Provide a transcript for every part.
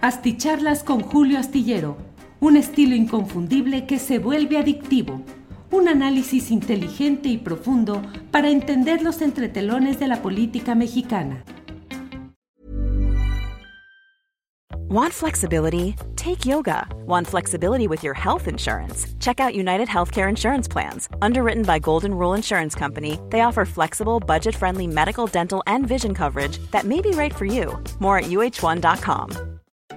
Asticharlas con Julio Astillero, un estilo inconfundible que se vuelve adictivo. Un análisis inteligente y profundo para entender los entretelones de la política mexicana. Want flexibility? Take yoga. Want flexibility with your health insurance? Check out United Healthcare Insurance Plans. Underwritten by Golden Rule Insurance Company, they offer flexible, budget friendly medical, dental, and vision coverage that may be right for you. More at uh1.com.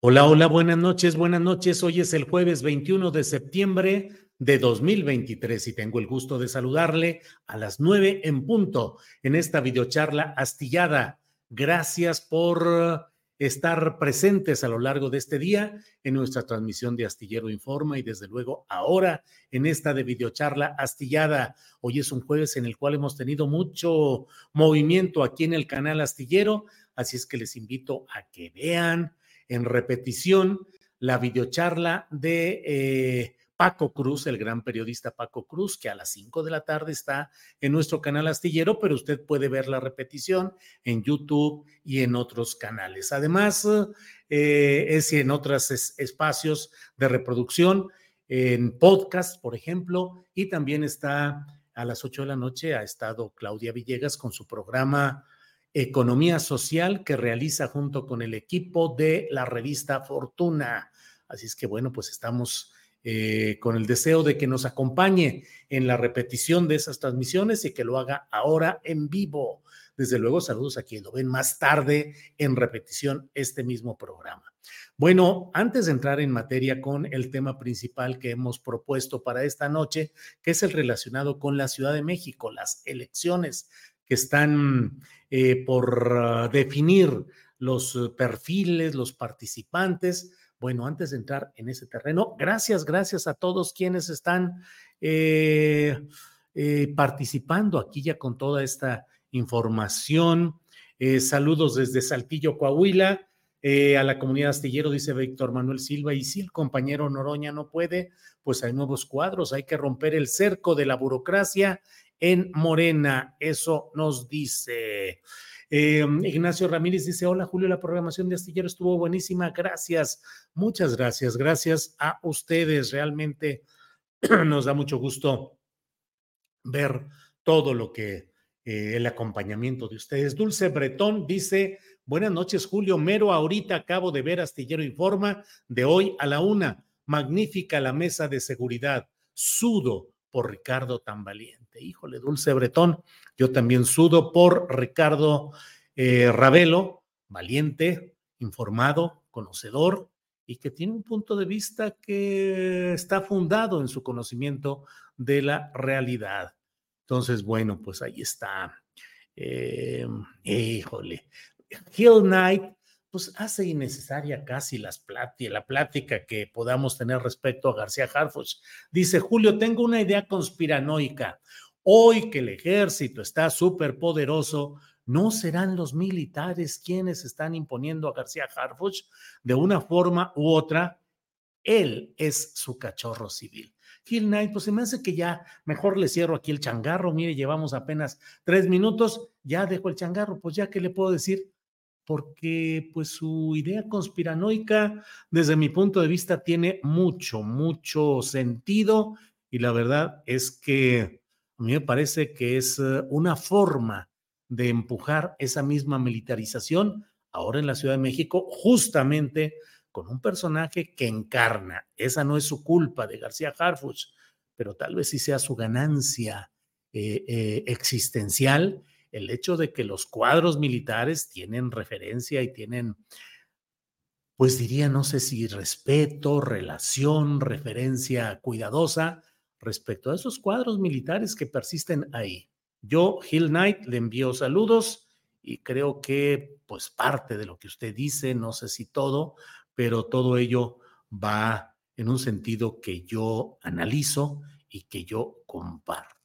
Hola, hola, buenas noches, buenas noches. Hoy es el jueves 21 de septiembre de 2023 y tengo el gusto de saludarle a las nueve en punto en esta videocharla astillada. Gracias por estar presentes a lo largo de este día en nuestra transmisión de Astillero Informa y desde luego ahora en esta de videocharla astillada. Hoy es un jueves en el cual hemos tenido mucho movimiento aquí en el canal Astillero, así es que les invito a que vean en repetición la videocharla de eh, Paco Cruz, el gran periodista Paco Cruz, que a las 5 de la tarde está en nuestro canal astillero, pero usted puede ver la repetición en YouTube y en otros canales. Además, eh, es en otros espacios de reproducción, en podcast, por ejemplo, y también está a las 8 de la noche, ha estado Claudia Villegas con su programa Economía Social que realiza junto con el equipo de la revista Fortuna. Así es que bueno, pues estamos eh, con el deseo de que nos acompañe en la repetición de esas transmisiones y que lo haga ahora en vivo. Desde luego, saludos a quien lo ven más tarde en repetición este mismo programa. Bueno, antes de entrar en materia con el tema principal que hemos propuesto para esta noche, que es el relacionado con la Ciudad de México, las elecciones que están eh, por ah, definir los eh, perfiles, los participantes. Bueno, antes de entrar en ese terreno, gracias, gracias a todos quienes están eh, participando aquí ya con toda esta información. saludos desde Saltillo, Coahuila. a la comunidad astillero, dice Víctor Manuel Silva, y si el compañero Noroña no puede, pues hay nuevos cuadros, hay que romper el cerco de la burocracia en Morena. Eso nos dice. Eh, Ignacio Ramírez dice, hola Julio, la programación de Astillero estuvo buenísima, gracias, muchas gracias, gracias a ustedes, realmente nos da mucho gusto ver todo lo que eh, el acompañamiento de ustedes. Dulce Bretón dice, buenas noches Julio, mero ahorita acabo de ver Astillero Informa de hoy a la una, magnífica la mesa de seguridad, sudo por Ricardo tan valiente. Híjole, Dulce Bretón, yo también sudo por Ricardo eh, Ravelo, valiente, informado, conocedor y que tiene un punto de vista que está fundado en su conocimiento de la realidad. Entonces, bueno, pues ahí está. Eh, híjole, Hill Knight pues hace innecesaria casi las la plática que podamos tener respecto a García Harfuch. Dice Julio, tengo una idea conspiranoica. Hoy que el ejército está súper poderoso, ¿no serán los militares quienes están imponiendo a García Harfuch de una forma u otra? Él es su cachorro civil. Hill Knight, pues se me hace que ya mejor le cierro aquí el changarro. Mire, llevamos apenas tres minutos, ya dejo el changarro, pues ya que le puedo decir, porque pues su idea conspiranoica, desde mi punto de vista, tiene mucho, mucho sentido y la verdad es que a mí me parece que es eh, una forma de empujar esa misma militarización ahora en la Ciudad de México, justamente con un personaje que encarna. Esa no es su culpa de García Harfuch, pero tal vez sí sea su ganancia eh, eh, existencial el hecho de que los cuadros militares tienen referencia y tienen, pues diría, no sé si respeto, relación, referencia cuidadosa respecto a esos cuadros militares que persisten ahí. Yo, Hill Knight, le envío saludos y creo que pues parte de lo que usted dice, no sé si todo, pero todo ello va en un sentido que yo analizo y que yo comparto.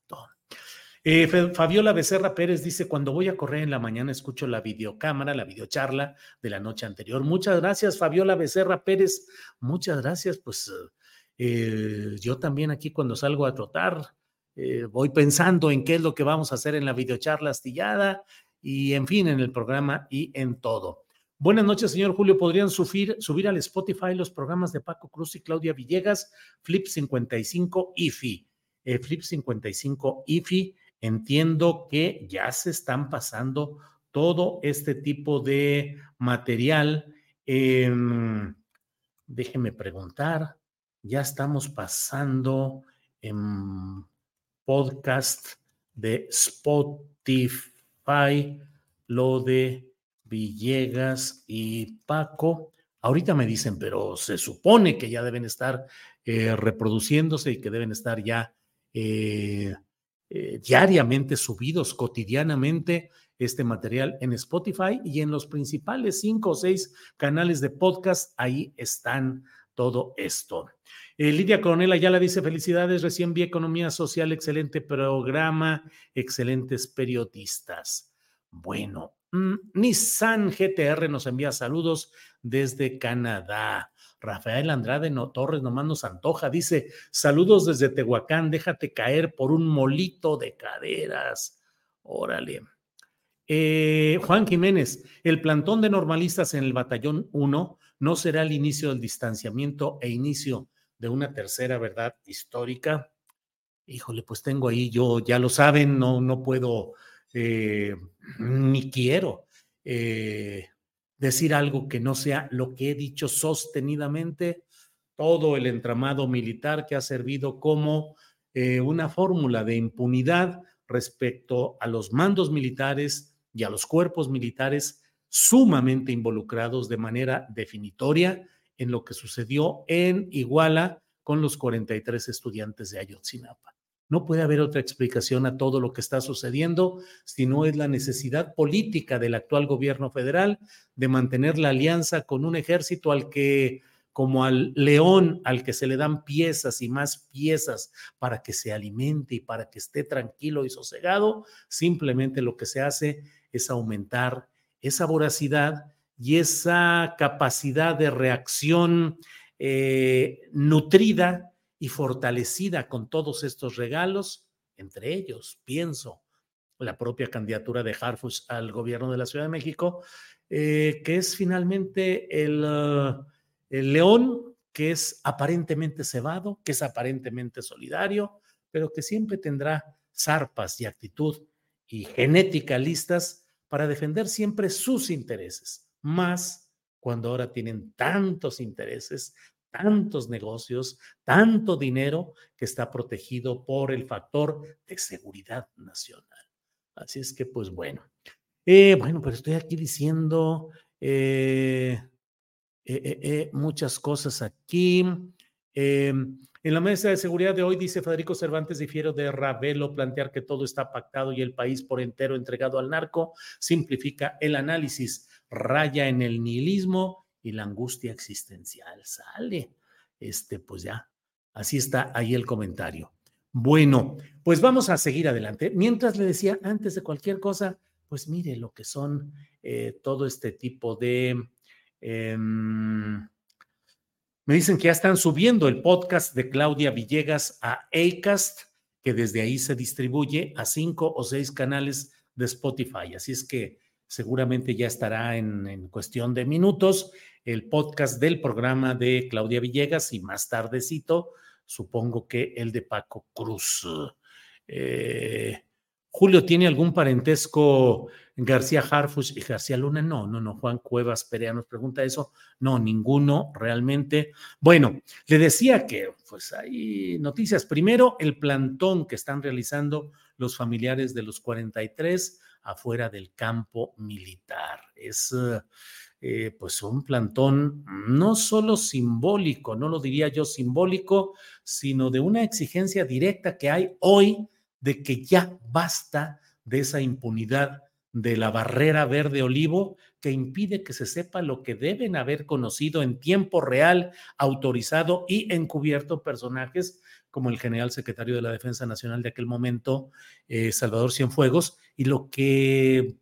Eh, Fabiola Becerra Pérez dice, cuando voy a correr en la mañana escucho la videocámara, la videocharla de la noche anterior. Muchas gracias, Fabiola Becerra Pérez. Muchas gracias. Pues eh, yo también aquí cuando salgo a trotar, eh, voy pensando en qué es lo que vamos a hacer en la videocharla astillada y en fin, en el programa y en todo. Buenas noches, señor Julio. ¿Podrían subir, subir al Spotify los programas de Paco Cruz y Claudia Villegas, Flip 55 IFI? Flip 55 IFI Entiendo que ya se están pasando todo este tipo de material. déjeme preguntar, ya estamos pasando en podcast de Spotify lo de Villegas y Paco. Ahorita me dicen, pero se supone que ya deben estar eh, reproduciéndose y que deben estar ya eh, eh, diariamente subidos, cotidianamente, este material en Spotify y en los principales cinco o seis canales de podcast. Ahí están todo esto. Eh, Lidia Coronel la dice: Felicidades, recién vi Economía Social, excelente programa, excelentes periodistas. Bueno, mm, Nissan GTR nos envía saludos desde Canadá. Rafael Andrade no, Torres nomás nos antoja, dice, saludos desde Tehuacán, déjate caer por un molito de caderas. Órale. Eh, Juan Jiménez, el plantón de normalistas en el batallón 1 no será el inicio del distanciamiento e inicio de una tercera verdad histórica. Híjole, pues tengo ahí, yo ya lo saben, no, no puedo, eh, ni quiero eh, decir algo que no sea lo que he dicho sostenidamente, todo el entramado militar que ha servido como eh, una fórmula de impunidad respecto a los mandos militares y a los cuerpos militares sumamente involucrados de manera definitoria en lo que sucedió en Iguala con los 43 estudiantes de Ayotzinapa. No puede haber otra explicación a todo lo que está sucediendo si no es la necesidad política del actual gobierno federal de mantener la alianza con un ejército al que, como al león al que se le dan piezas y más piezas para que se alimente y para que esté tranquilo y sosegado, simplemente lo que se hace es aumentar esa voracidad y esa capacidad de reacción eh, nutrida y fortalecida con todos estos regalos, entre ellos, pienso, la propia candidatura de Harfush al gobierno de la Ciudad de México, eh, que es finalmente el, uh, el león que es aparentemente cebado, que es aparentemente solidario, pero que siempre tendrá zarpas y actitud y genética listas para defender siempre sus intereses, más cuando ahora tienen tantos intereses, tantos negocios, tanto dinero que está protegido por el factor de seguridad nacional. Así es que, pues bueno. Eh, bueno, pero estoy aquí diciendo eh, eh, muchas cosas aquí. En la mesa de seguridad de hoy, dice Federico Cervantes, difiero de Ravelo, plantear que todo está pactado y el país por entero entregado al narco, simplifica el análisis, raya en el nihilismo y la angustia existencial sale. Este, pues ya, así está ahí el comentario. Bueno, pues vamos a seguir adelante. Mientras le decía, antes de cualquier cosa, pues mire lo que son eh, todo este tipo de... Em, me dicen que ya están subiendo el podcast de Claudia Villegas a Acast, que desde ahí se distribuye a cinco o seis canales de Spotify. Así es que seguramente ya estará en, en cuestión de minutos el podcast del programa de Claudia Villegas y más tardecito, supongo que el de Paco Cruz. Eh, Julio, ¿tiene algún parentesco García Harfush y García Luna? No, no, no. Juan Cuevas Perea nos pregunta eso. No, ninguno realmente. Bueno, le decía que pues hay noticias. Primero, el plantón que están realizando los familiares de los 43 afuera del campo militar. Es eh, pues un plantón no solo simbólico, no lo diría yo simbólico, sino de una exigencia directa que hay hoy de que ya basta de esa impunidad de la barrera verde olivo que impide que se sepa lo que deben haber conocido en tiempo real, autorizado y encubierto personajes como el general secretario de la Defensa Nacional de aquel momento, eh, Salvador Cienfuegos, y lo que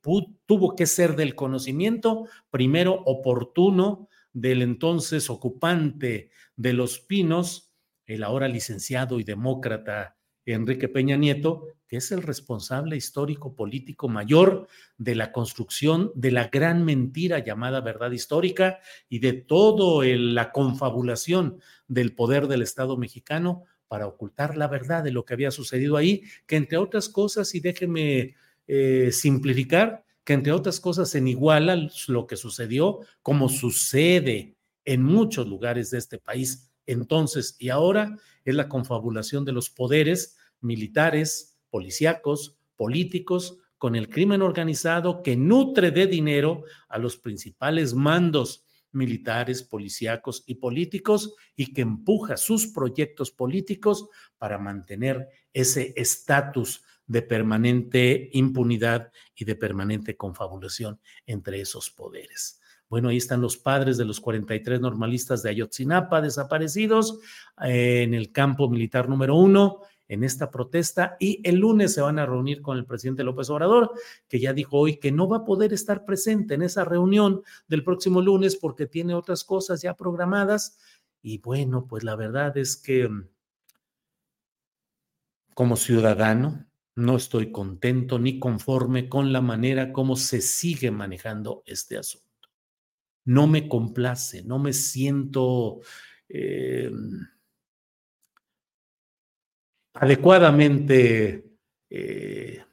tuvo que ser del conocimiento, primero oportuno, del entonces ocupante de Los Pinos, el ahora licenciado y demócrata Enrique Peña Nieto, que es el responsable histórico político mayor de la construcción de la gran mentira llamada verdad histórica y de toda la confabulación del poder del Estado mexicano para ocultar la verdad de lo que había sucedido ahí, que entre otras cosas, y déjeme eh, simplificar, que entre otras cosas en iguala lo que sucedió, como sucede en muchos lugares de este país. Entonces y ahora, es la confabulación de los poderes militares, policíacos, políticos, con el crimen organizado que nutre de dinero a los principales mandos militares, policíacos y políticos y que empuja sus proyectos políticos para mantener ese estatus de permanente impunidad y de permanente confabulación entre esos poderes. Bueno, ahí están los padres de los 43 normalistas de Ayotzinapa desaparecidos eh, en el campo militar número uno en esta protesta y el lunes se van a reunir con el presidente López Obrador, que ya dijo hoy que no va a poder estar presente en esa reunión del próximo lunes porque tiene otras cosas ya programadas. Y bueno, pues la verdad es que mm, como ciudadano no estoy contento ni conforme con la manera como se sigue manejando este asunto. No me complace, no me siento... Eh, adecuadamente eh,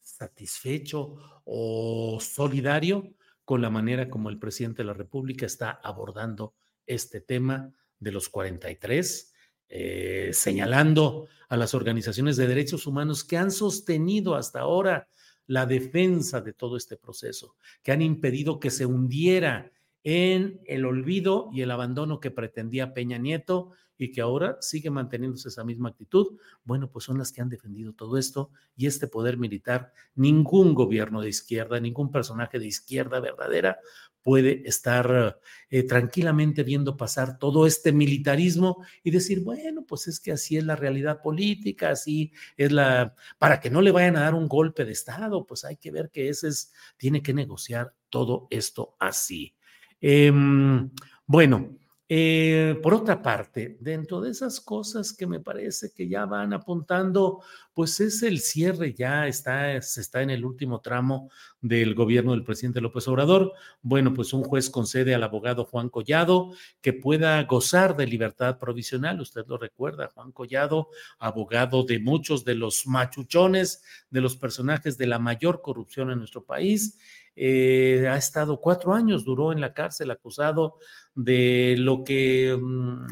satisfecho o solidario con la manera como el presidente de la República está abordando este tema de los 43, eh, señalando a las organizaciones de derechos humanos que han sostenido hasta ahora la defensa de todo este proceso, que han impedido que se hundiera en el olvido y el abandono que pretendía Peña Nieto y que ahora sigue manteniéndose esa misma actitud, bueno, pues son las que han defendido todo esto y este poder militar, ningún gobierno de izquierda, ningún personaje de izquierda verdadera puede estar eh, tranquilamente viendo pasar todo este militarismo y decir, bueno, pues es que así es la realidad política, así es la, para que no le vayan a dar un golpe de Estado, pues hay que ver que ese es, tiene que negociar todo esto así. Em, bueno, eh, por otra parte, dentro de esas cosas que me parece que ya van apuntando, pues es el cierre, ya está, se está en el último tramo del gobierno del presidente López Obrador. Bueno, pues un juez concede al abogado Juan Collado que pueda gozar de libertad provisional. Usted lo recuerda, Juan Collado, abogado de muchos de los machuchones, de los personajes de la mayor corrupción en nuestro país eh, ha estado cuatro años, duró en la cárcel acusado de lo que, mm,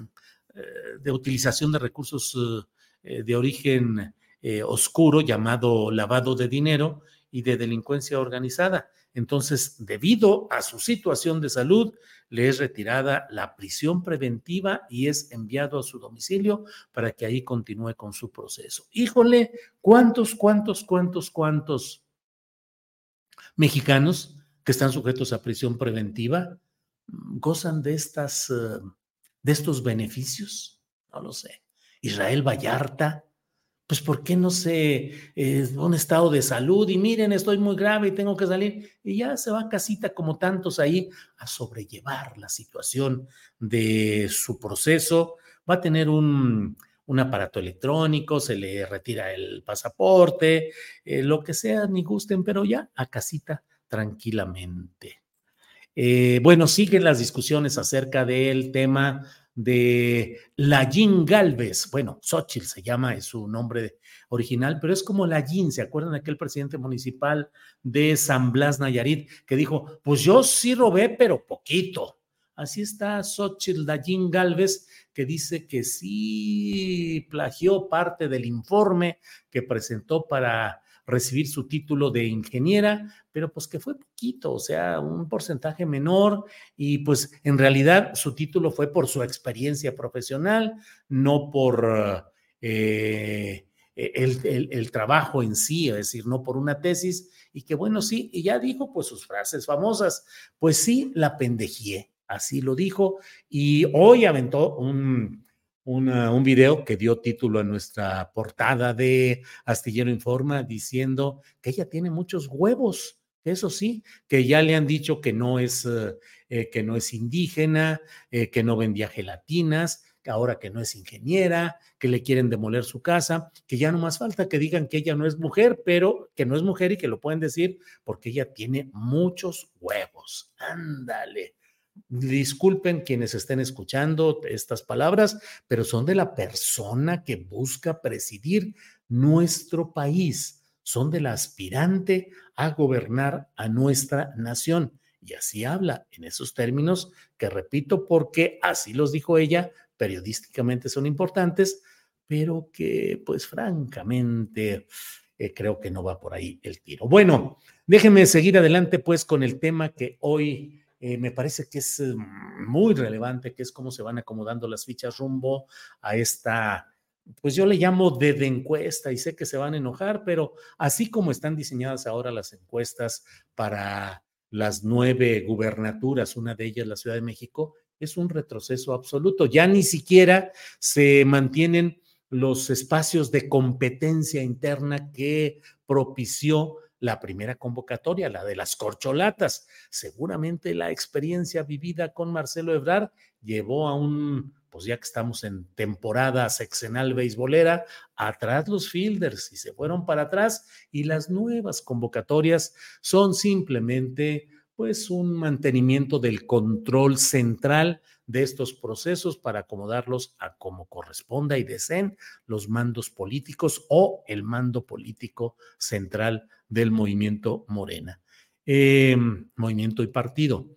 eh, de utilización de recursos eh, de origen oscuro llamado lavado de dinero y de delincuencia organizada. Entonces, debido a su situación de salud, le es retirada la prisión preventiva y es enviado a su domicilio para que ahí continúe con su proceso. Híjole, ¿cuántos, cuántos, cuántos, cuántos mexicanos que están sujetos a prisión preventiva mm, gozan de estas eh, de estos beneficios? No lo sé. Israel Vallarta, pues ¿por qué no sé, es un estado de salud y miren, estoy muy grave y tengo que salir? Y ya se va casita como tantos ahí a sobrellevar la situación de su proceso. Va a tener un, un aparato electrónico, se le retira el pasaporte, eh, lo que sea, ni gusten, pero ya a casita tranquilamente. Eh, bueno, siguen las discusiones acerca del tema de Lallín Galvez. Bueno, Xochitl se llama, es su nombre original, pero es como Lallín. ¿Se acuerdan aquel presidente municipal de San Blas Nayarit que dijo, pues yo sí robé, pero poquito? Así está Xochitl Lallín Galvez, que dice que sí plagió parte del informe que presentó para recibir su título de ingeniera, pero pues que fue poquito, o sea, un porcentaje menor y pues en realidad su título fue por su experiencia profesional, no por eh, el, el, trabajo en sí, es decir, no por una tesis y que bueno, sí, y ya dijo pues sus frases famosas, pues sí, la pendejié, así lo dijo, y hoy aventó un, un video que dio título a nuestra portada de Astillero Informa diciendo que ella tiene muchos huevos, eso sí, que ya le han dicho que no es, eh, que no es indígena, eh, que no vendía gelatinas, ahora que no es ingeniera, que le quieren demoler su casa, que ya no más falta que digan que ella no es mujer, pero que no es mujer y que lo pueden decir porque ella tiene muchos huevos. Ándale. Disculpen quienes estén escuchando estas palabras, pero son de la persona que busca presidir nuestro país, son de la aspirante a gobernar a nuestra nación. Y así habla en esos términos que repito porque así los dijo ella, periodísticamente son importantes, pero que pues francamente eh, creo que no va por ahí el tiro. Bueno, déjenme seguir adelante pues con el tema que hoy eh, me parece que es mm, muy relevante, que es cómo se van acomodando las fichas rumbo a esta, pues yo le llamo de, encuesta y sé que se van a enojar, pero así como están diseñadas ahora las encuestas para las nueve gubernaturas, una de ellas la Ciudad de México, es un retroceso absoluto. Ya ni siquiera se mantienen los espacios de competencia interna que propició la primera convocatoria, la de las corcholatas. Seguramente la experiencia vivida con Marcelo Ebrard llevó a un, pues ya que estamos en temporada sexenal beisbolera, atrás los fielders y se fueron para atrás y las nuevas convocatorias son simplemente pues un mantenimiento del control central de estos procesos para acomodarlos a como corresponda y deseen los mandos políticos o el mando político central del movimiento Morena, em, movimiento y partido.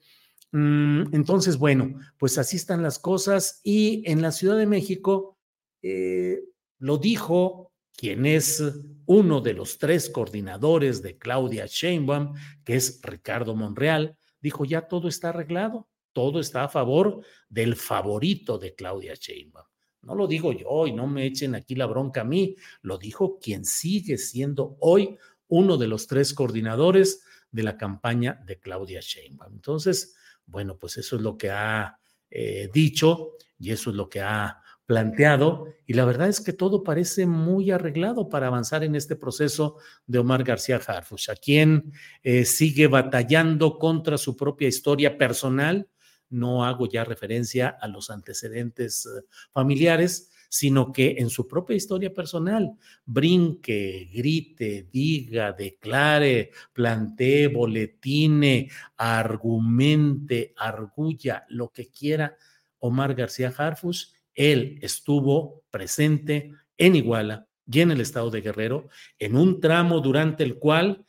Mm, entonces, bueno, pues así están las cosas y en la Ciudad de México eh, lo dijo quien es uno de los tres coordinadores de Claudia Sheinbaum, que es Ricardo Monreal, dijo ya todo está arreglado, todo está a favor del favorito de Claudia Sheinbaum. No lo digo yo y no me echen aquí la bronca a mí, lo dijo quien sigue siendo hoy uno de los tres coordinadores de la campaña de Claudia Sheinbaum. Entonces, bueno, pues eso es lo que ha eh, dicho y eso es lo que ha planteado y la verdad es que todo parece muy arreglado para avanzar en este proceso de Omar García Harfuch, a quien eh, sigue batallando contra su propia historia personal. No hago ya referencia a los antecedentes eh, familiares, sino que en su propia historia personal brinque, grite, diga, declare, plantee, boletine, argumente, argulla, lo que quiera Omar García Harfuch él estuvo presente en Iguala y en el estado de Guerrero en un tramo durante el cual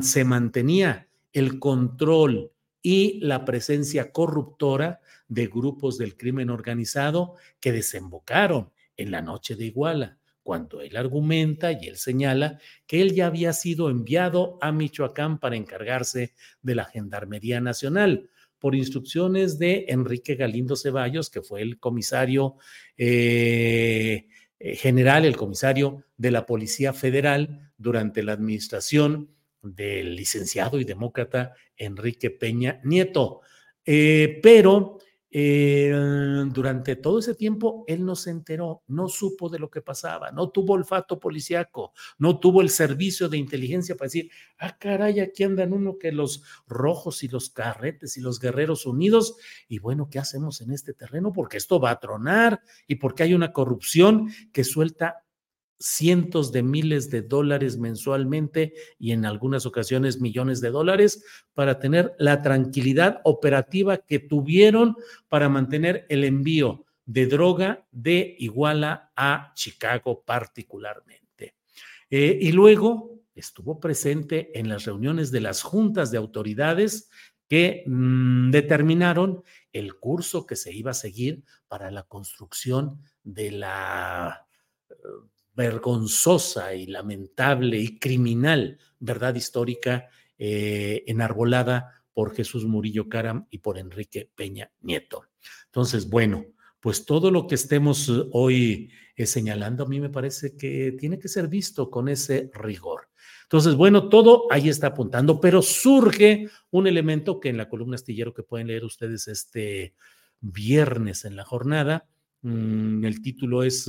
se mantenía el control y la presencia corruptora de grupos del crimen organizado que desembocaron en la noche de Iguala, cuando él argumenta y él señala que él ya había sido enviado a Michoacán para encargarse de la Gendarmería Nacional, por instrucciones de Enrique Galindo Ceballos, que fue el comisario eh, eh, general, el comisario de la Policía Federal durante la administración del licenciado y demócrata Enrique Peña Nieto. Eh, pero eh, durante todo ese tiempo él no se enteró, no supo de lo que pasaba, no tuvo olfato policiaco, no tuvo el servicio de inteligencia para decir, ah, caray, aquí andan uno que los rojos y los carretes y los guerreros unidos, y bueno, ¿qué hacemos en este terreno? Porque esto va a tronar y porque hay una corrupción que suelta cientos de miles de dólares mensualmente y en algunas ocasiones millones de dólares para tener la tranquilidad operativa que tuvieron para mantener el envío de droga de Iguala a Chicago particularmente. Eh, y luego estuvo presente en las reuniones de las juntas de autoridades que mm, determinaron el curso que se iba a seguir para la construcción de la vergonzosa y lamentable y criminal verdad histórica eh, enarbolada por Jesús Murillo Caram y por Enrique Peña Nieto. Entonces, bueno, pues todo lo que estemos hoy eh, señalando a mí me parece que tiene que ser visto con ese rigor. Entonces, bueno, todo ahí está apuntando, pero surge un elemento que en la columna astillero que pueden leer ustedes este viernes en la jornada, mm, el título es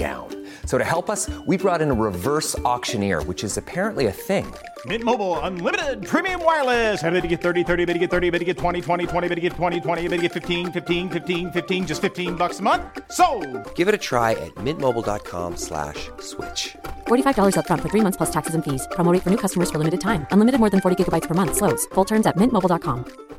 down. So to help us, we brought in a reverse auctioneer, which is apparently a thing. Mint Mobile unlimited premium wireless. Ready to get 30, 30, bit to get 30, bit to get 20, 20, 20, bit to get 20, 20, bit to get 15, 15, 15, 15 just 15 bucks a month. So, Give it a try at mintmobile.com slash switch. $45 upfront for three months plus taxes and fees. Promote for new customers for limited time. Unlimited more than 40 gigabytes per month. Slows. Full terms at mintmobile.com.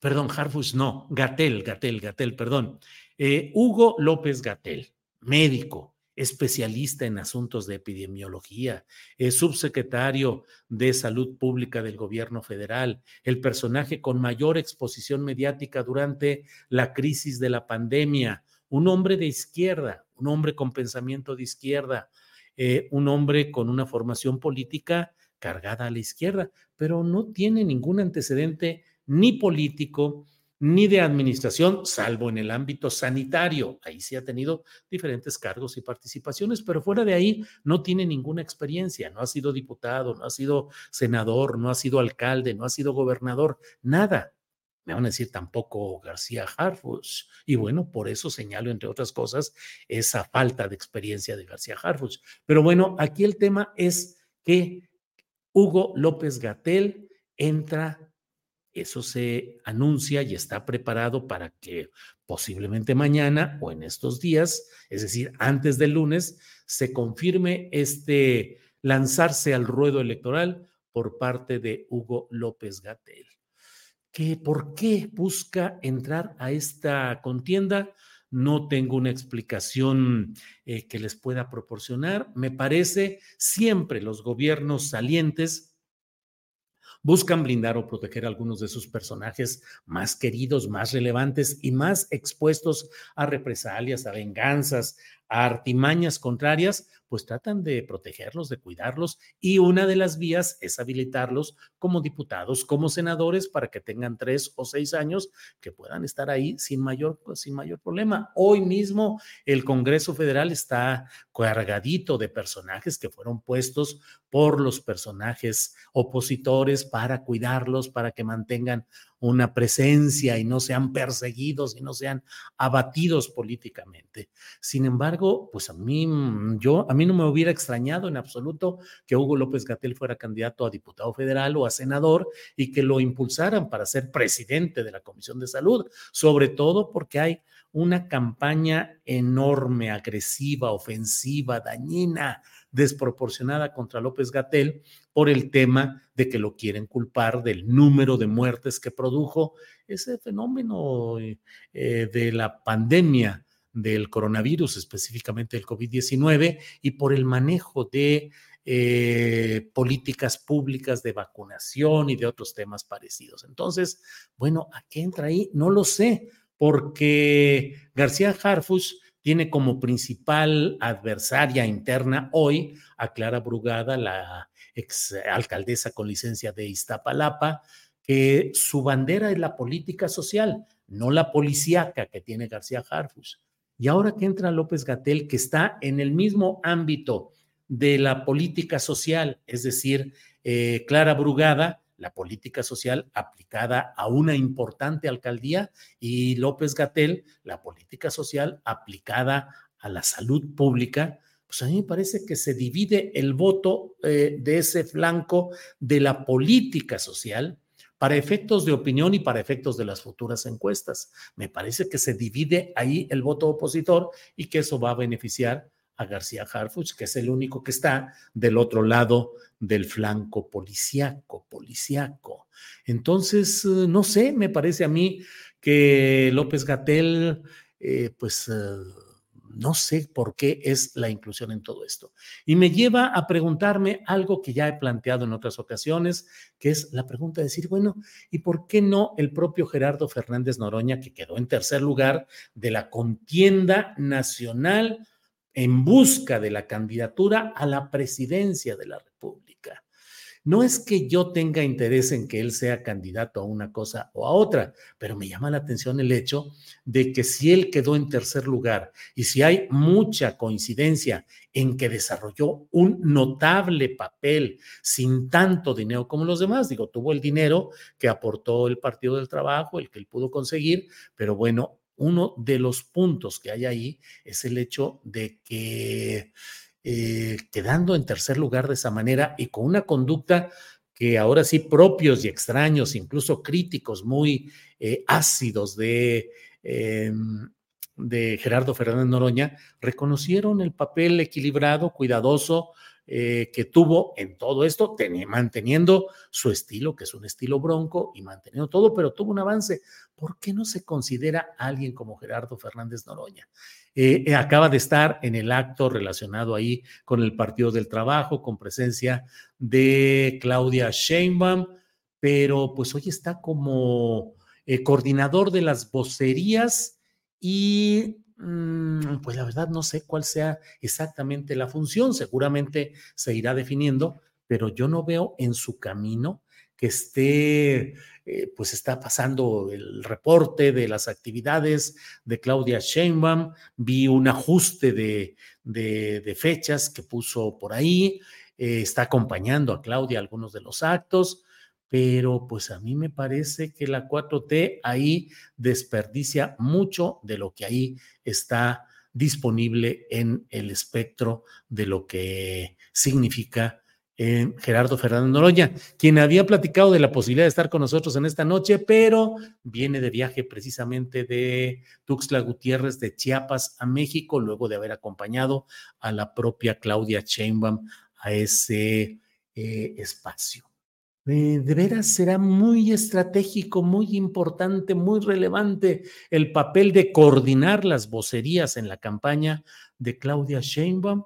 perdón, Harfus, no, Gatel, Gatel, Gatel, perdón. Eh, Hugo López Gatel, médico, especialista en asuntos de epidemiología, subsecretario de Salud Pública del Gobierno Federal, el personaje con mayor exposición mediática durante la crisis de la pandemia, un hombre de izquierda, un hombre con pensamiento de izquierda, eh, un hombre con una formación política cargada a la izquierda, pero no tiene ningún antecedente ni político, ni de administración, salvo en el ámbito sanitario. Ahí sí ha tenido diferentes cargos y participaciones, pero fuera de ahí no tiene ninguna experiencia. No ha sido diputado, no ha sido senador, no ha sido alcalde, no ha sido gobernador, nada. Me van a decir tampoco García Harfuch. Y bueno, por eso señalo, entre otras cosas, esa falta de experiencia de García Harfuch. Pero bueno, aquí el tema es que Hugo López Gatel entra eso se anuncia y está preparado para que posiblemente mañana o en estos días, es decir, antes del lunes, se confirme este lanzarse al ruedo electoral por parte de Hugo López Gatel. ¿Qué, ¿Por qué busca entrar a esta contienda? No tengo una explicación eh, que les pueda proporcionar. Me parece siempre los gobiernos salientes buscan blindar o proteger a algunos de sus personajes más queridos, más relevantes y más expuestos a represalias, a venganzas, a artimañas contrarias, pues tratan de protegerlos, de cuidarlos y una de las vías es habilitarlos como diputados, como senadores para que tengan tres o seis años que puedan estar ahí sin mayor, sin mayor problema. Hoy mismo el Congreso Federal está cargadito de personajes que fueron puestos por los personajes opositores para cuidarlos, para que mantengan una presencia y no sean perseguidos y no sean abatidos políticamente. Sin embargo, pues a mí, yo, a mí no me hubiera extrañado en absoluto que Hugo López Gatel fuera candidato a diputado federal o a senador y que lo impulsaran para ser presidente de la Comisión de Salud, sobre todo porque hay una campaña enorme, agresiva, ofensiva, dañina, desproporcionada contra López Gatel por el tema de que lo quieren culpar del número de muertes que produjo ese fenómeno eh, de la pandemia del coronavirus, específicamente el COVID-19, y por el manejo de eh, políticas públicas de vacunación y de otros temas parecidos. Entonces, bueno, ¿a qué entra ahí? No lo sé, porque García Harfus tiene como principal adversaria interna hoy a Clara Brugada, la ex alcaldesa con licencia de Iztapalapa, que su bandera es la política social, no la policíaca que tiene García Harfus. Y ahora que entra López Gatel, que está en el mismo ámbito de la política social, es decir, eh, Clara Brugada, la política social aplicada a una importante alcaldía y López Gatel, la política social aplicada a la salud pública, pues a mí me parece que se divide el voto eh, de ese flanco de la política social para efectos de opinión y para efectos de las futuras encuestas. Me parece que se divide ahí el voto opositor y que eso va a beneficiar a García Harfuch, que es el único que está del otro lado del flanco policiaco, policiaco. Entonces, eh, no sé, me parece a mí que López Gatel, eh, pues eh, no sé por qué es la inclusión en todo esto. Y me lleva a preguntarme algo que ya he planteado en otras ocasiones, que es la pregunta de decir, bueno, ¿y por qué no el propio Gerardo Fernández Noroña, que quedó en tercer lugar de la contienda nacional en busca de la candidatura a la presidencia de la República? No es que yo tenga interés en que él sea candidato a una cosa o a otra, pero me llama la atención el hecho de que si él quedó en tercer lugar y si hay mucha coincidencia en que desarrolló un notable papel sin tanto dinero como los demás, digo, tuvo el dinero que aportó el Partido del Trabajo, el que él pudo conseguir, pero bueno, uno de los puntos que hay ahí es el hecho de que eh, quedando en tercer lugar de esa manera y con una conducta que ahora sí propios y extraños, incluso críticos muy eh, ácidos de, em, de Gerardo Fernández Noroña, reconocieron el papel equilibrado, cuidadoso, eh, que tuvo en todo esto, manteniendo su estilo, que es un estilo bronco, y manteniendo todo, pero tuvo un avance. ¿Por qué no se considera alguien como Gerardo Fernández Noroña? Eh, eh, acaba de estar en el acto relacionado ahí con el Partido del Trabajo, con presencia de Claudia Sheinbaum, pero pues hoy está como coordinador de las vocerías y Mm, pues la verdad no sé cuál sea exactamente la función, seguramente se irá definiendo, pero yo no veo en su camino que esté, eh, pues está pasando el reporte de las actividades de Claudia Sheinbaum, vi un ajuste de, de, fechas que puso por ahí, eh, está acompañando a Claudia algunos de los actos, pero pues a mí me parece que la 4T ahí desperdicia mucho de lo que ahí está disponible en el espectro de lo que significa Gerardo Fernández Noroña, quien había platicado de la posibilidad de estar con nosotros en esta noche, pero viene de viaje precisamente de Tuxtla Gutiérrez de Chiapas a México, luego de haber acompañado a la propia Claudia Sheinbaum a ese eh, espacio. Eh, de veras será muy estratégico, muy importante, muy relevante el papel de coordinar las vocerías en la campaña de Claudia Sheinbaum.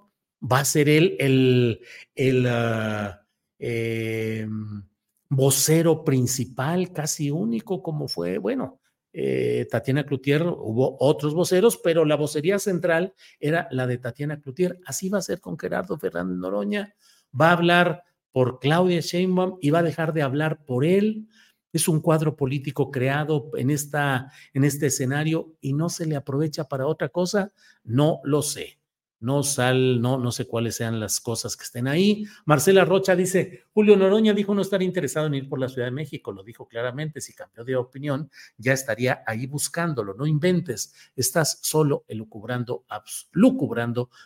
Va a ser él el, el ah, em, vocero principal, casi único, como fue, bueno, eh, Tatiana Cloutier, hubo otros voceros, pero la vocería central era la de Tatiana Cloutier. Así va a ser con Gerardo Fernández Noroña. Va a hablar por Claudia Sheinbaum y va a dejar de hablar por él. Es un cuadro político creado en, esta, en este escenario y no se le aprovecha para otra cosa. No lo sé. No sal, no, no sé cuáles sean las cosas que estén ahí. Marcela Rocha dice, Julio Noroña dijo no estar interesado en ir por la Ciudad de México, lo dijo claramente, si cambió de opinión, ya estaría ahí buscándolo, no inventes, estás solo lucubrando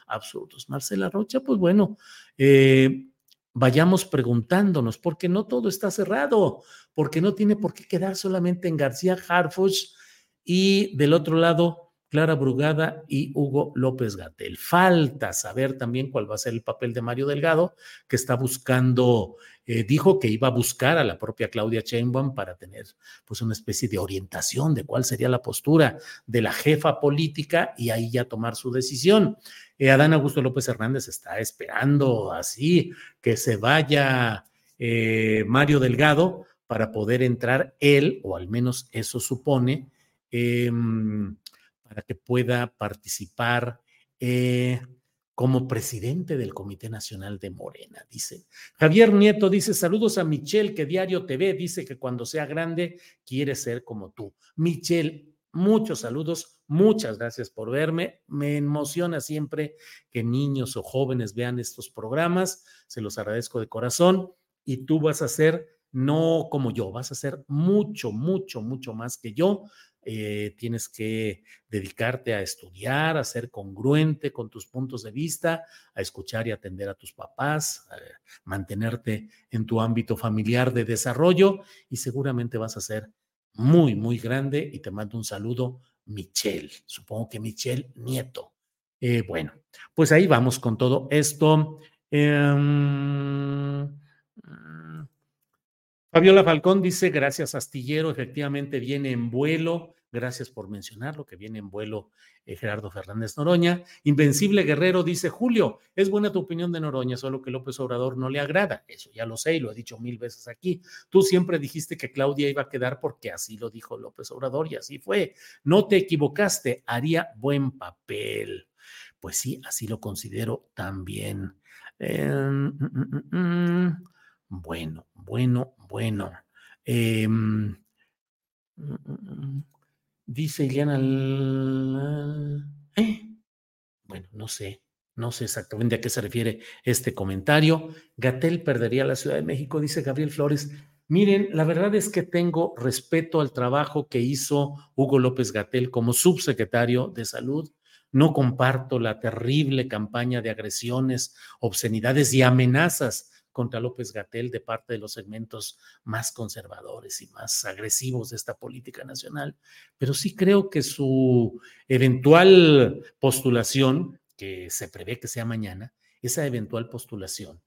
absurdos. Marcela Rocha, pues bueno, eh, vayamos preguntándonos, porque no todo está cerrado, porque no tiene por qué quedar solamente en García Harfuch y del otro lado Clara Brugada y Hugo López Gatel. Falta saber también cuál va a ser el papel de Mario Delgado, que está buscando, eh, dijo que iba a buscar a la propia Claudia Sheinbaum para tener pues una especie de orientación de cuál sería la postura de la jefa política y ahí ya tomar su decisión. Eh, Adán Augusto López Hernández está esperando así que se vaya eh, Mario Delgado para poder entrar él, o al menos eso supone, eh, que pueda participar eh, como presidente del Comité Nacional de Morena, dice. Javier Nieto dice, saludos a Michelle, que Diario TV dice que cuando sea grande quiere ser como tú. Michelle, muchos saludos, muchas gracias por verme. Me emociona siempre que niños o jóvenes vean estos programas, se los agradezco de corazón y tú vas a ser no como yo, vas a ser mucho, mucho, mucho más que yo. Eh, tienes que dedicarte a estudiar, a ser congruente con tus puntos de vista, a escuchar y atender a tus papás, a mantenerte en tu ámbito familiar de desarrollo y seguramente vas a ser muy, muy grande y te mando un saludo, Michelle, supongo que Michelle Nieto. Eh, bueno, pues ahí vamos con todo esto. Em, Fabiola Falcón dice, gracias Astillero, efectivamente viene en vuelo, gracias por mencionarlo, que viene en vuelo eh, Gerardo Fernández Noroña. Invencible Guerrero dice, Julio, es buena tu opinión de Noroña, solo que López Obrador no le agrada, eso ya lo sé y lo he dicho mil veces aquí. Tú siempre dijiste que Claudia iba a quedar porque así lo dijo López Obrador y así fue. No te equivocaste, haría buen papel. Pues sí, así lo considero también. Em, mm, mm, mm, bueno, bueno, bueno. Em, dice Ileana. ¿eh? Bueno, no sé, no sé exactamente a qué se refiere este comentario. Gatel perdería la Ciudad de México, dice Gabriel Flores. Miren, la verdad es que tengo respeto al trabajo que hizo Hugo López Gatel como subsecretario de Salud. No comparto la terrible campaña de agresiones, obscenidades y amenazas contra López Gatel de parte de los segmentos más conservadores y más agresivos de esta política nacional, pero sí creo que su eventual postulación, que se prevé que sea mañana, esa eventual postulación,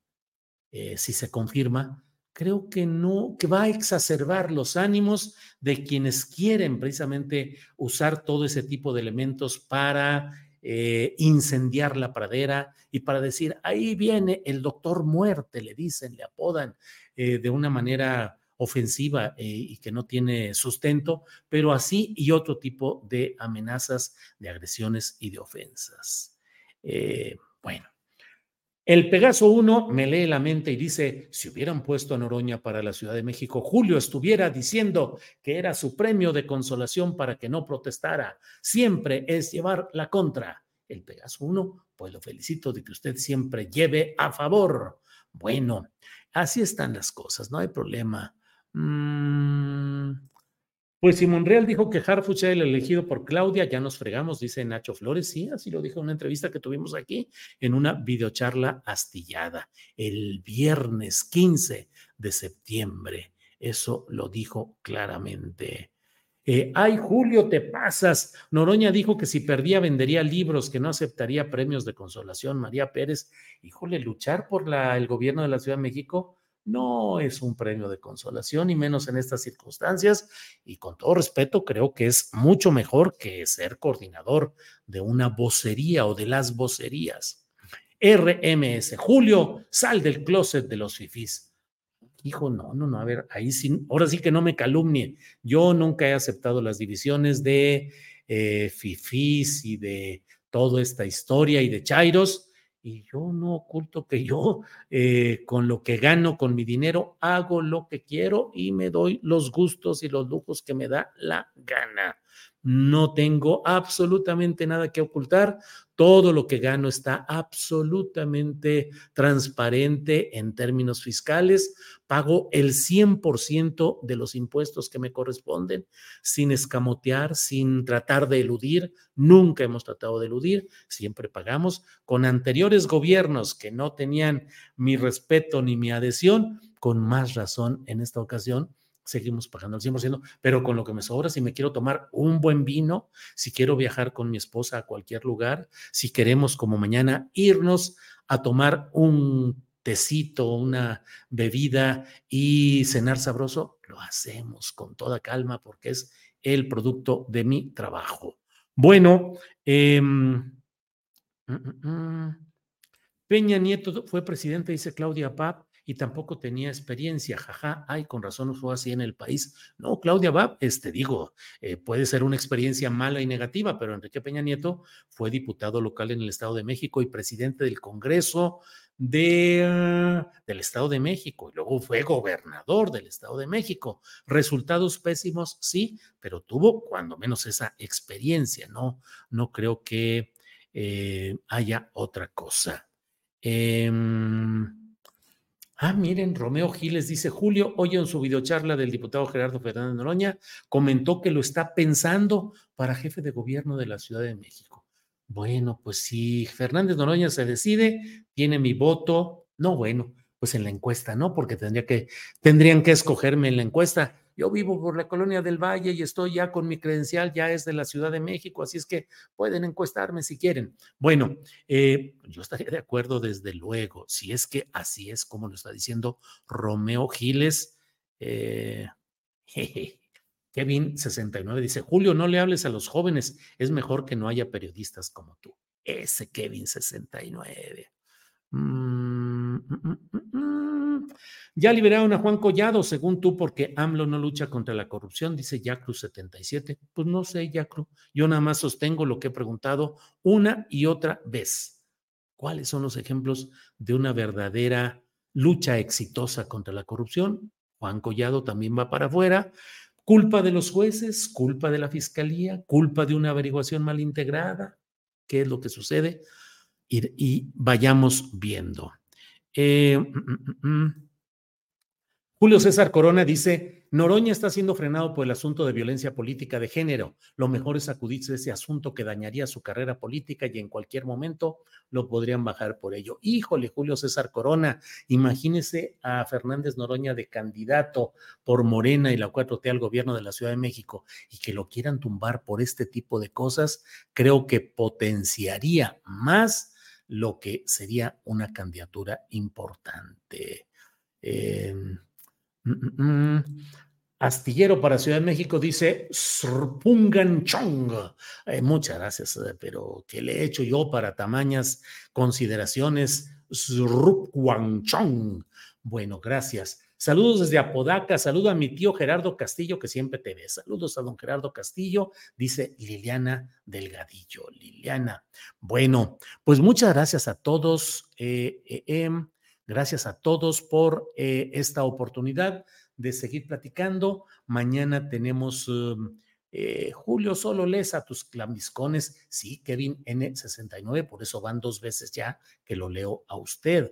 eh, si se confirma, creo que no, que va a exacerbar los ánimos de quienes quieren precisamente usar todo ese tipo de elementos para eh, incendiar la pradera y para decir, ahí viene el doctor muerte, le dicen, le apodan eh, de una manera ofensiva eh, y que no tiene sustento, pero así y otro tipo de amenazas, de agresiones y de ofensas. bueno, el Pegaso 1 me lee la mente y dice, si hubieran puesto a Noroña para la Ciudad de México, Julio estuviera diciendo que era su premio de consolación para que no protestara. Siempre es llevar la contra. El Pegaso 1, pues lo felicito de que usted siempre lleve a favor. Bueno, así están las cosas, no hay problema. Mm, pues si Monreal dijo que Harfuch era el elegido por Claudia, ya nos fregamos, dice Nacho Flores. Sí, así lo dijo en una entrevista que tuvimos aquí en una videocharla astillada el viernes 15 de septiembre. Eso lo dijo claramente. Eh, ay, Julio, te pasas. Noroña dijo que si perdía vendería libros, que no aceptaría premios de consolación. María Pérez, híjole, luchar por la, el gobierno de la Ciudad de México no es un premio de consolación y menos en estas circunstancias. Y con todo respeto, creo que es mucho mejor que ser coordinador de una vocería o de las vocerías. RMS, Julio, sal del closet de los fifís. Hijo, no, no, no, a ver, ahí sí, ahora sí que no me calumnie. Yo nunca he aceptado las divisiones de eh, fifís y de toda esta historia y de chairos y yo no oculto que yo eh, con lo que gano, con mi dinero, hago lo que quiero y me doy los gustos y los lujos que me da la gana. No tengo absolutamente nada que ocultar. Todo lo que gano está absolutamente transparente en términos fiscales. Pago el 100% de los impuestos que me corresponden sin escamotear, sin tratar de eludir. Nunca hemos tratado de eludir, siempre pagamos. Con anteriores gobiernos que no tenían mi respeto ni mi adhesión, con más razón en esta ocasión seguimos pagando al 100%, pero con lo que me sobra, si me quiero tomar un buen vino, si quiero viajar con mi esposa a cualquier lugar, si queremos como mañana irnos a tomar un tecito, una bebida y cenar sabroso, lo hacemos con toda calma porque es el producto de mi trabajo. Bueno, em, mm, mm, mm. Peña Nieto fue presidente, dice Claudia Pap, y tampoco tenía experiencia, jaja, ay, con razón fue así en el país. No, Claudia va, este digo, eh, puede ser una experiencia mala y negativa, pero Enrique Peña Nieto fue diputado local en el Estado de México y presidente del Congreso de, del Estado de México y luego fue gobernador del Estado de México. Resultados pésimos, sí, pero tuvo cuando menos esa experiencia, ¿no? No creo que eh, haya otra cosa. Eh, Ah, miren, Romeo Giles dice, Julio, hoy en su videocharla del diputado Gerardo Fernández Noroña, comentó que lo está pensando para jefe de gobierno de la Ciudad de México. Bueno, pues si Fernández Noroña se decide, tiene mi voto. No, bueno, pues en la encuesta, ¿no? Porque tendría que, tendrían que escogerme en la encuesta. Yo vivo por la colonia del Valle y estoy ya con mi credencial, ya es de la Ciudad de México, así es que pueden encuestarme si quieren. Bueno, eh, yo estaría de acuerdo desde luego, si es que así es como lo está diciendo Romeo Giles. Eh, Kevin 69 dice, Julio, no le hables a los jóvenes, es mejor que no haya periodistas como tú. Ese Kevin 69. Mm, mm, mm, ya liberaron a Juan Collado, según tú, porque AMLO no lucha contra la corrupción, dice Yacru 77. Pues no sé, Yacru. Yo nada más sostengo lo que he preguntado una y otra vez. ¿Cuáles son los ejemplos de una verdadera lucha exitosa contra la corrupción? Juan Collado también va para afuera. Culpa de los jueces, culpa de la fiscalía, culpa de una averiguación mal integrada. ¿Qué es lo que sucede? y, vayamos viendo. Eh, mm, mm, mm, Julio César Corona dice, Noroña está siendo frenado por el asunto de violencia política de género. Lo mejor es sacudirse ese asunto que dañaría su carrera política y en cualquier momento lo podrían bajar por ello. Híjole, Julio César Corona, imagínese a Fernández Noroña de candidato por Morena y la 4T al gobierno de la Ciudad de México y que lo quieran tumbar por este tipo de cosas, creo que potenciaría más lo que sería una candidatura importante. Em, mm, mm, mm. Astillero para Ciudad de México dice Srpungan Chong. Eh, muchas gracias, eh, pero ¿qué le he hecho yo para tamañas consideraciones? Chong. Bueno, gracias. Saludos desde Apodaca, saludo a mi tío Gerardo Castillo, que siempre te ve. Saludos a don Gerardo Castillo, dice Liliana Delgadillo. Liliana. Bueno, pues muchas gracias a todos. Eh, eh, em, gracias a todos por eh, esta oportunidad de seguir platicando. Mañana tenemos... Um, Julio, solo lees a tus clamiscones. Sí, Kevin N69, por eso van dos veces ya que lo leo a usted.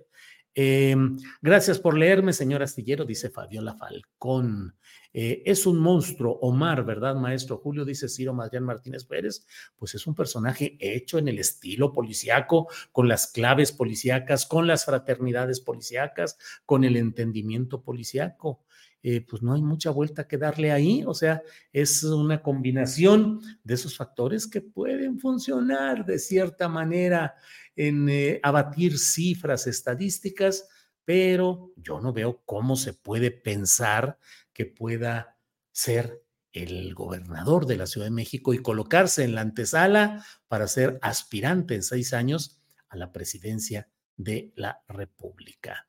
Em, gracias por leerme, señor Astillero, dice Fabiola Falcón. Eh, es un monstruo, Omar, ¿verdad, maestro? Julio, dice Ciro Madrián Martínez Pérez, pues es un personaje hecho en el estilo policíaco, con las claves policíacas, con las fraternidades policíacas, con el entendimiento policíaco. Eh, pues no hay mucha vuelta que darle ahí, o sea, es una combinación de esos factores que pueden funcionar de cierta manera en eh, abatir cifras estadísticas, pero yo no veo cómo se puede pensar que pueda ser el gobernador de la Ciudad de México y colocarse en la antesala para ser aspirante en seis años a la presidencia de la República.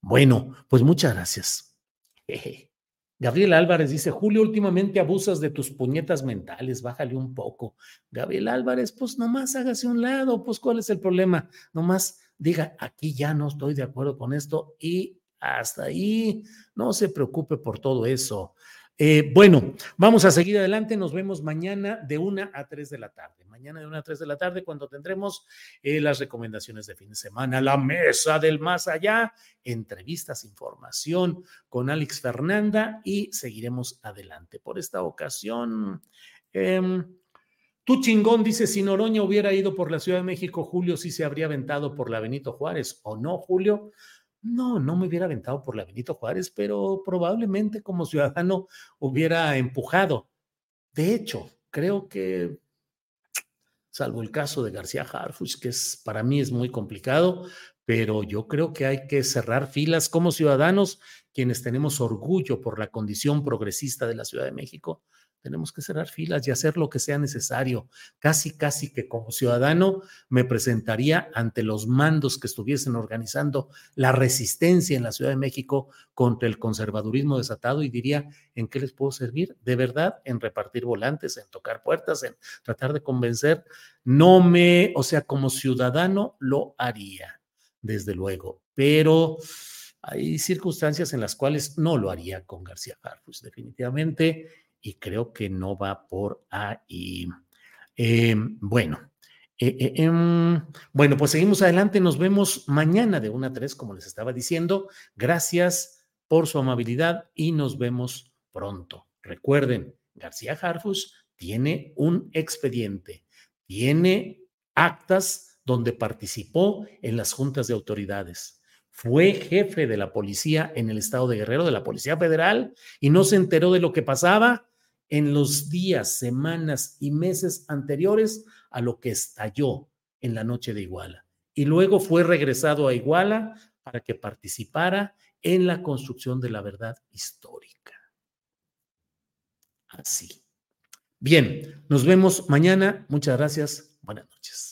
Bueno, pues muchas gracias. Gabriel Álvarez dice, Julio, últimamente abusas de tus puñetas mentales, bájale un poco. Gabriel Álvarez, pues nomás hágase un lado, pues ¿cuál es el problema? Nomás diga, aquí ya no estoy de acuerdo con esto y hasta ahí, no se preocupe por todo eso. Eh, bueno, vamos a seguir adelante. Nos vemos mañana de una a tres de la tarde. Mañana de una a tres de la tarde, cuando tendremos eh, las recomendaciones de fin de semana, la mesa del más allá, entrevistas, información con Alex Fernanda y seguiremos adelante. Por esta ocasión, eh, chingón, dice, si Noroña hubiera ido por la Ciudad de México, Julio sí se habría aventado por la Benito Juárez, ¿o no, Julio? No, no me hubiera aventado por la Benito Juárez, pero probablemente como ciudadano hubiera empujado. De hecho, creo que, salvo el caso de García Harfuch, que para mí es muy complicado, pero yo creo que hay que cerrar filas como ciudadanos, quienes tenemos orgullo por la condición progresista de la Ciudad de México, tenemos que cerrar filas y hacer lo que sea necesario. Casi, casi que como ciudadano me presentaría ante los mandos que estuviesen organizando la resistencia en la Ciudad de México contra el conservadurismo desatado y diría, ¿en qué les puedo servir? De verdad, en repartir volantes, en tocar puertas, en tratar de convencer. No me, o sea, como ciudadano lo haría, desde luego, pero hay circunstancias en las cuales no lo haría con García Harfus, definitivamente y creo que no va por ahí. Em, bueno, eh, eh, em, bueno, pues seguimos adelante. Nos vemos mañana de 1 a 3, como les estaba diciendo. Gracias por su amabilidad y nos vemos pronto. Recuerden, García Harfus tiene un expediente, tiene actas donde participó en las juntas de autoridades fue jefe de la policía en el estado de Guerrero, de la Policía Federal, y no se enteró de lo que pasaba en los días, semanas y meses anteriores a lo que estalló en la noche de Iguala. Y luego fue regresado a Iguala para que participara en la construcción de la verdad histórica. Así. Bien, nos vemos mañana. Muchas gracias. Buenas noches.